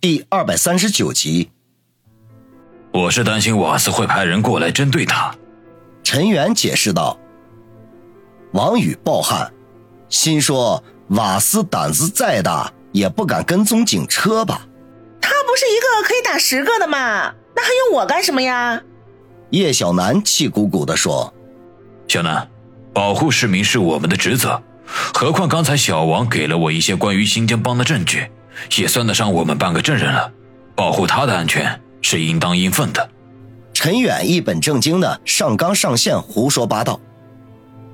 第二百三十九集。我是担心瓦斯会派人过来针对他。陈元解释道。王宇暴汗，心说瓦斯胆子再大，也不敢跟踪警车吧？他不是一个可以打十个的吗？那还用我干什么呀？叶小楠气鼓鼓地说：“小楠，保护市民是我们的职责，何况刚才小王给了我一些关于新疆帮的证据，也算得上我们半个证人了。保护他的安全是应当应分的。”陈远一本正经的上纲上线胡说八道，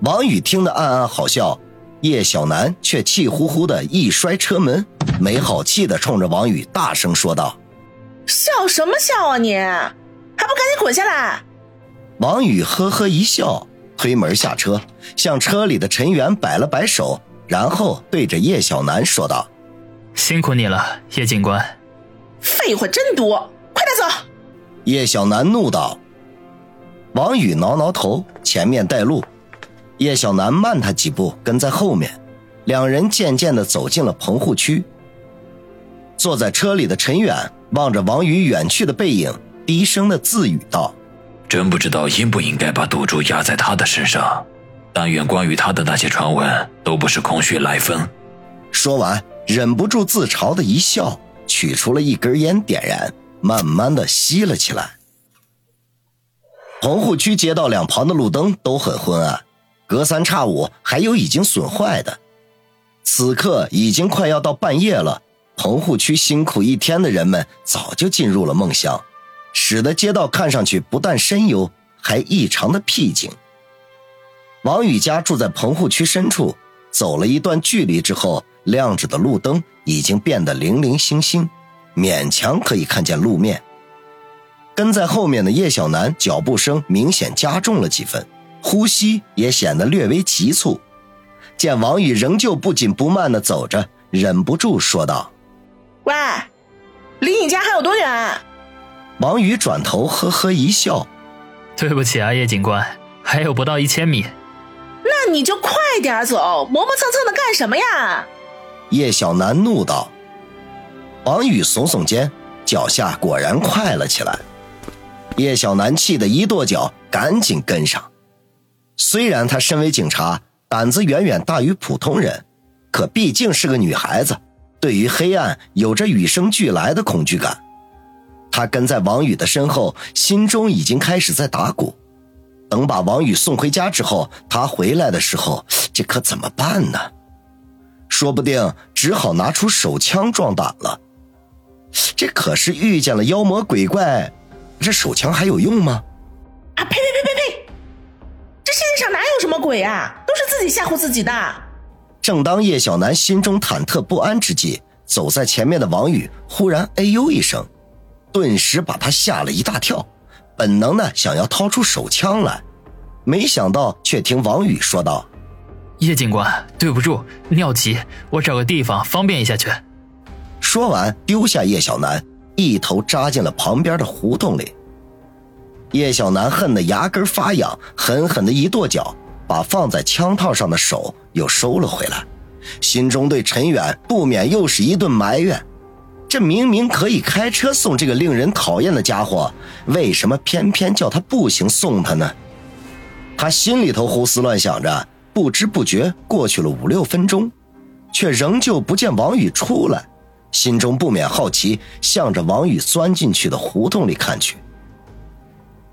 王宇听得暗暗好笑，叶小楠却气呼呼的一摔车门，没好气的冲着王宇大声说道：“笑什么笑啊你！”还不赶紧滚下来！王宇呵呵一笑，推门下车，向车里的陈远摆了摆手，然后对着叶小楠说道：“辛苦你了，叶警官。”废话真多，快点走！叶小楠怒道。王宇挠挠头，前面带路。叶小楠慢他几步，跟在后面。两人渐渐地走进了棚户区。坐在车里的陈远望着王宇远去的背影。低声的自语道：“真不知道应不应该把赌注压在他的身上。但愿关于他的那些传闻都不是空穴来风。”说完，忍不住自嘲的一笑，取出了一根烟，点燃，慢慢的吸了起来。棚户区街道两旁的路灯都很昏暗，隔三差五还有已经损坏的。此刻已经快要到半夜了，棚户区辛苦一天的人们早就进入了梦乡。使得街道看上去不但深幽，还异常的僻静。王宇家住在棚户区深处，走了一段距离之后，亮着的路灯已经变得零零星星，勉强可以看见路面。跟在后面的叶小楠脚步声明显加重了几分，呼吸也显得略微急促。见王宇仍旧不紧不慢的走着，忍不住说道：“喂，离你家还有多远？”王宇转头呵呵一笑：“对不起啊，叶警官，还有不到一千米。那你就快点走，磨磨蹭蹭的干什么呀？”叶小楠怒道。王宇耸耸肩，脚下果然快了起来。叶小楠气得一跺脚，赶紧跟上。虽然她身为警察，胆子远远大于普通人，可毕竟是个女孩子，对于黑暗有着与生俱来的恐惧感。他跟在王宇的身后，心中已经开始在打鼓。等把王宇送回家之后，他回来的时候，这可怎么办呢？说不定只好拿出手枪壮胆了。这可是遇见了妖魔鬼怪，这手枪还有用吗？啊呸呸呸呸呸！这世界上哪有什么鬼啊？都是自己吓唬自己的。正当叶小楠心中忐忑不安之际，走在前面的王宇忽然哎呦一声。顿时把他吓了一大跳，本能的想要掏出手枪来，没想到却听王宇说道：“叶警官，对不住，尿急，我找个地方方便一下去。”说完，丢下叶小楠，一头扎进了旁边的胡同里。叶小楠恨得牙根发痒，狠狠的一跺脚，把放在枪套上的手又收了回来，心中对陈远不免又是一顿埋怨。这明明可以开车送这个令人讨厌的家伙，为什么偏偏叫他步行送他呢？他心里头胡思乱想着，不知不觉过去了五六分钟，却仍旧不见王宇出来，心中不免好奇，向着王宇钻进去的胡同里看去。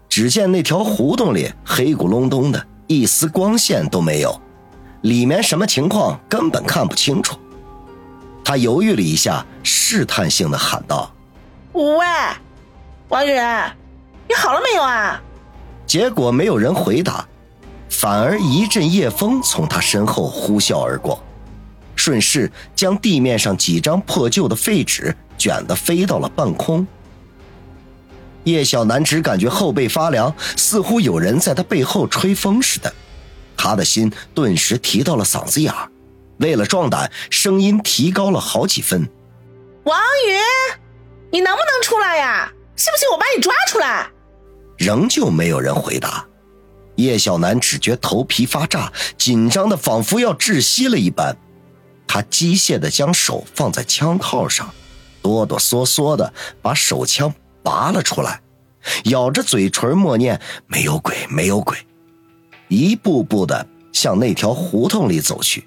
只见那条胡同里黑咕隆咚的，一丝光线都没有，里面什么情况根本看不清楚。他犹豫了一下，试探性的喊道：“喂，王宇，你好了没有啊？”结果没有人回答，反而一阵夜风从他身后呼啸而过，顺势将地面上几张破旧的废纸卷得飞到了半空。叶小楠只感觉后背发凉，似乎有人在他背后吹风似的，他的心顿时提到了嗓子眼儿。为了壮胆，声音提高了好几分。王宇，你能不能出来呀？信不信我把你抓出来？仍旧没有人回答。叶小楠只觉头皮发炸，紧张的仿佛要窒息了一般。他机械的将手放在枪套上，哆哆嗦嗦的把手枪拔了出来，咬着嘴唇默念“没有鬼，没有鬼”，一步步的向那条胡同里走去。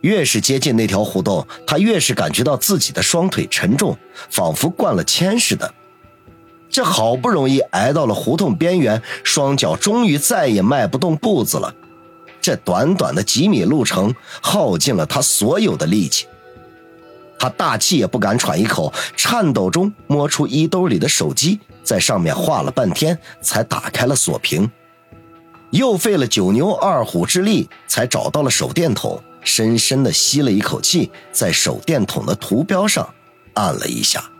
越是接近那条胡同，他越是感觉到自己的双腿沉重，仿佛灌了铅似的。这好不容易挨到了胡同边缘，双脚终于再也迈不动步子了。这短短的几米路程，耗尽了他所有的力气。他大气也不敢喘一口，颤抖中摸出衣兜里的手机，在上面画了半天，才打开了锁屏。又费了九牛二虎之力，才找到了手电筒，深深的吸了一口气，在手电筒的图标上按了一下。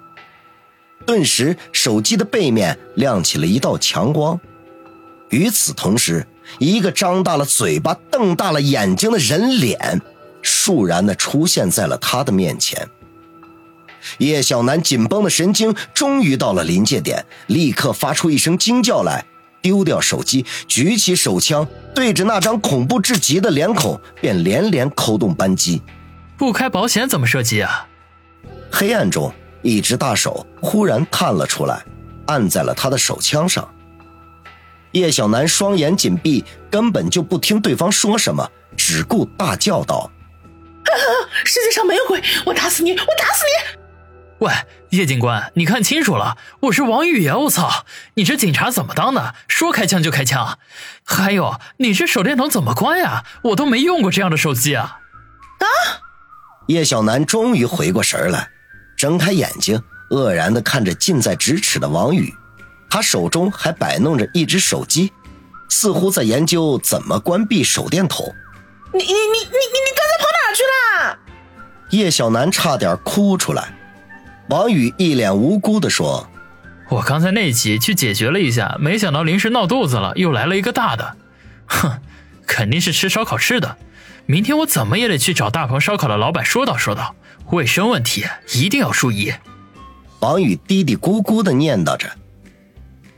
顿时，手机的背面亮起了一道强光。与此同时，一个张大了嘴巴、瞪大了眼睛的人脸，倏然的出现在了他的面前。叶小楠紧绷的神经终于到了临界点，立刻发出一声惊叫来，丢掉手机，举起手枪，对着那张恐怖至极的脸孔，便连连扣动扳机。不开保险怎么射击啊？黑暗中。一只大手忽然探了出来，按在了他的手枪上。叶小楠双眼紧闭，根本就不听对方说什么，只顾大叫道：“世界上没有鬼！我打死你！我打死你！”喂，叶警官，你看清楚了，我是王宇呀！我操，你这警察怎么当的？说开枪就开枪？还有，你这手电筒怎么关呀？我都没用过这样的手机啊！啊！叶小楠终于回过神来。睁开眼睛，愕然地看着近在咫尺的王宇，他手中还摆弄着一只手机，似乎在研究怎么关闭手电筒。你你你你你你刚才跑哪去了？叶小楠差点哭出来。王宇一脸无辜地说：“我刚才那集去解决了一下，没想到临时闹肚子了，又来了一个大的。哼，肯定是吃烧烤吃的。明天我怎么也得去找大鹏烧烤的老板说道说道。”卫生问题一定要注意。王宇嘀嘀咕咕的念叨着。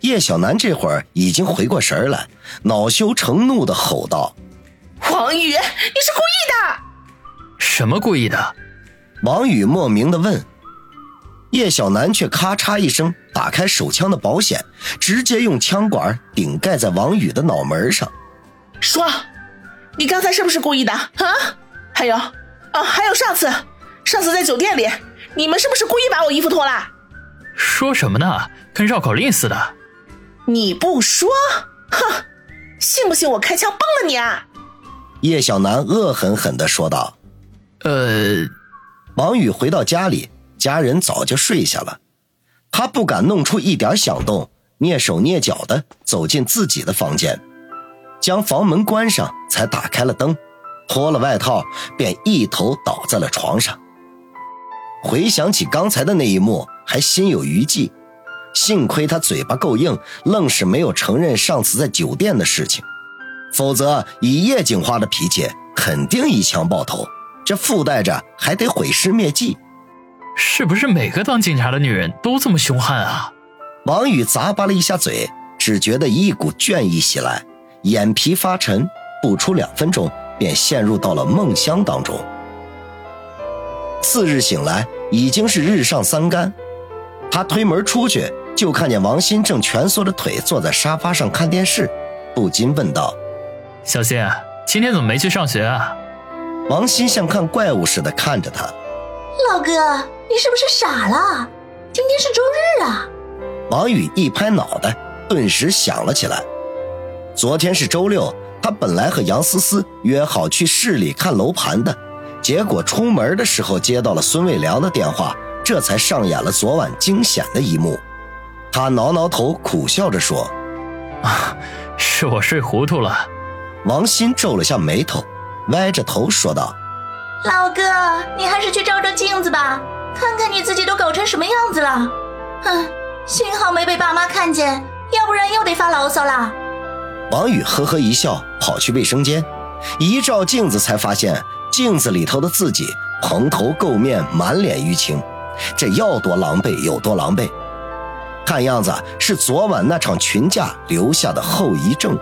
叶小楠这会儿已经回过神来，恼羞成怒的吼道：“王宇，你是故意的！什么故意的？”王宇莫名的问。叶小楠却咔嚓一声打开手枪的保险，直接用枪管顶盖在王宇的脑门上。说，你刚才是不是故意的？啊？还有，啊，还有上次。上次在酒店里，你们是不是故意把我衣服脱了？说什么呢？跟绕口令似的。你不说，哼！信不信我开枪崩了你啊？叶小楠恶狠狠地说道。呃，王宇回到家里，家人早就睡下了，他不敢弄出一点响动，蹑手蹑脚地走进自己的房间，将房门关上，才打开了灯，脱了外套，便一头倒在了床上。回想起刚才的那一幕，还心有余悸。幸亏他嘴巴够硬，愣是没有承认上次在酒店的事情，否则以叶景花的脾气，肯定一枪爆头。这附带着还得毁尸灭迹。是不是每个当警察的女人都这么凶悍啊？王宇咂巴了一下嘴，只觉得一股倦意袭来，眼皮发沉，不出两分钟便陷入到了梦乡当中。次日醒来，已经是日上三竿。他推门出去，就看见王鑫正蜷缩着腿坐在沙发上看电视，不禁问道：“小鑫，今天怎么没去上学啊？”王鑫像看怪物似的看着他：“老哥，你是不是傻了？今天是周日啊！”王宇一拍脑袋，顿时想了起来：昨天是周六，他本来和杨思思约好去市里看楼盘的。结果出门的时候接到了孙卫良的电话，这才上演了昨晚惊险的一幕。他挠挠头，苦笑着说：“啊，是我睡糊涂了。”王鑫皱了下眉头，歪着头说道：“老哥，你还是去照照镜子吧，看看你自己都搞成什么样子了。嗯，幸好没被爸妈看见，要不然又得发牢骚了。”王宇呵呵一笑，跑去卫生间，一照镜子才发现。镜子里头的自己蓬头垢面，满脸淤青，这要多狼狈有多狼狈，看样子是昨晚那场群架留下的后遗症。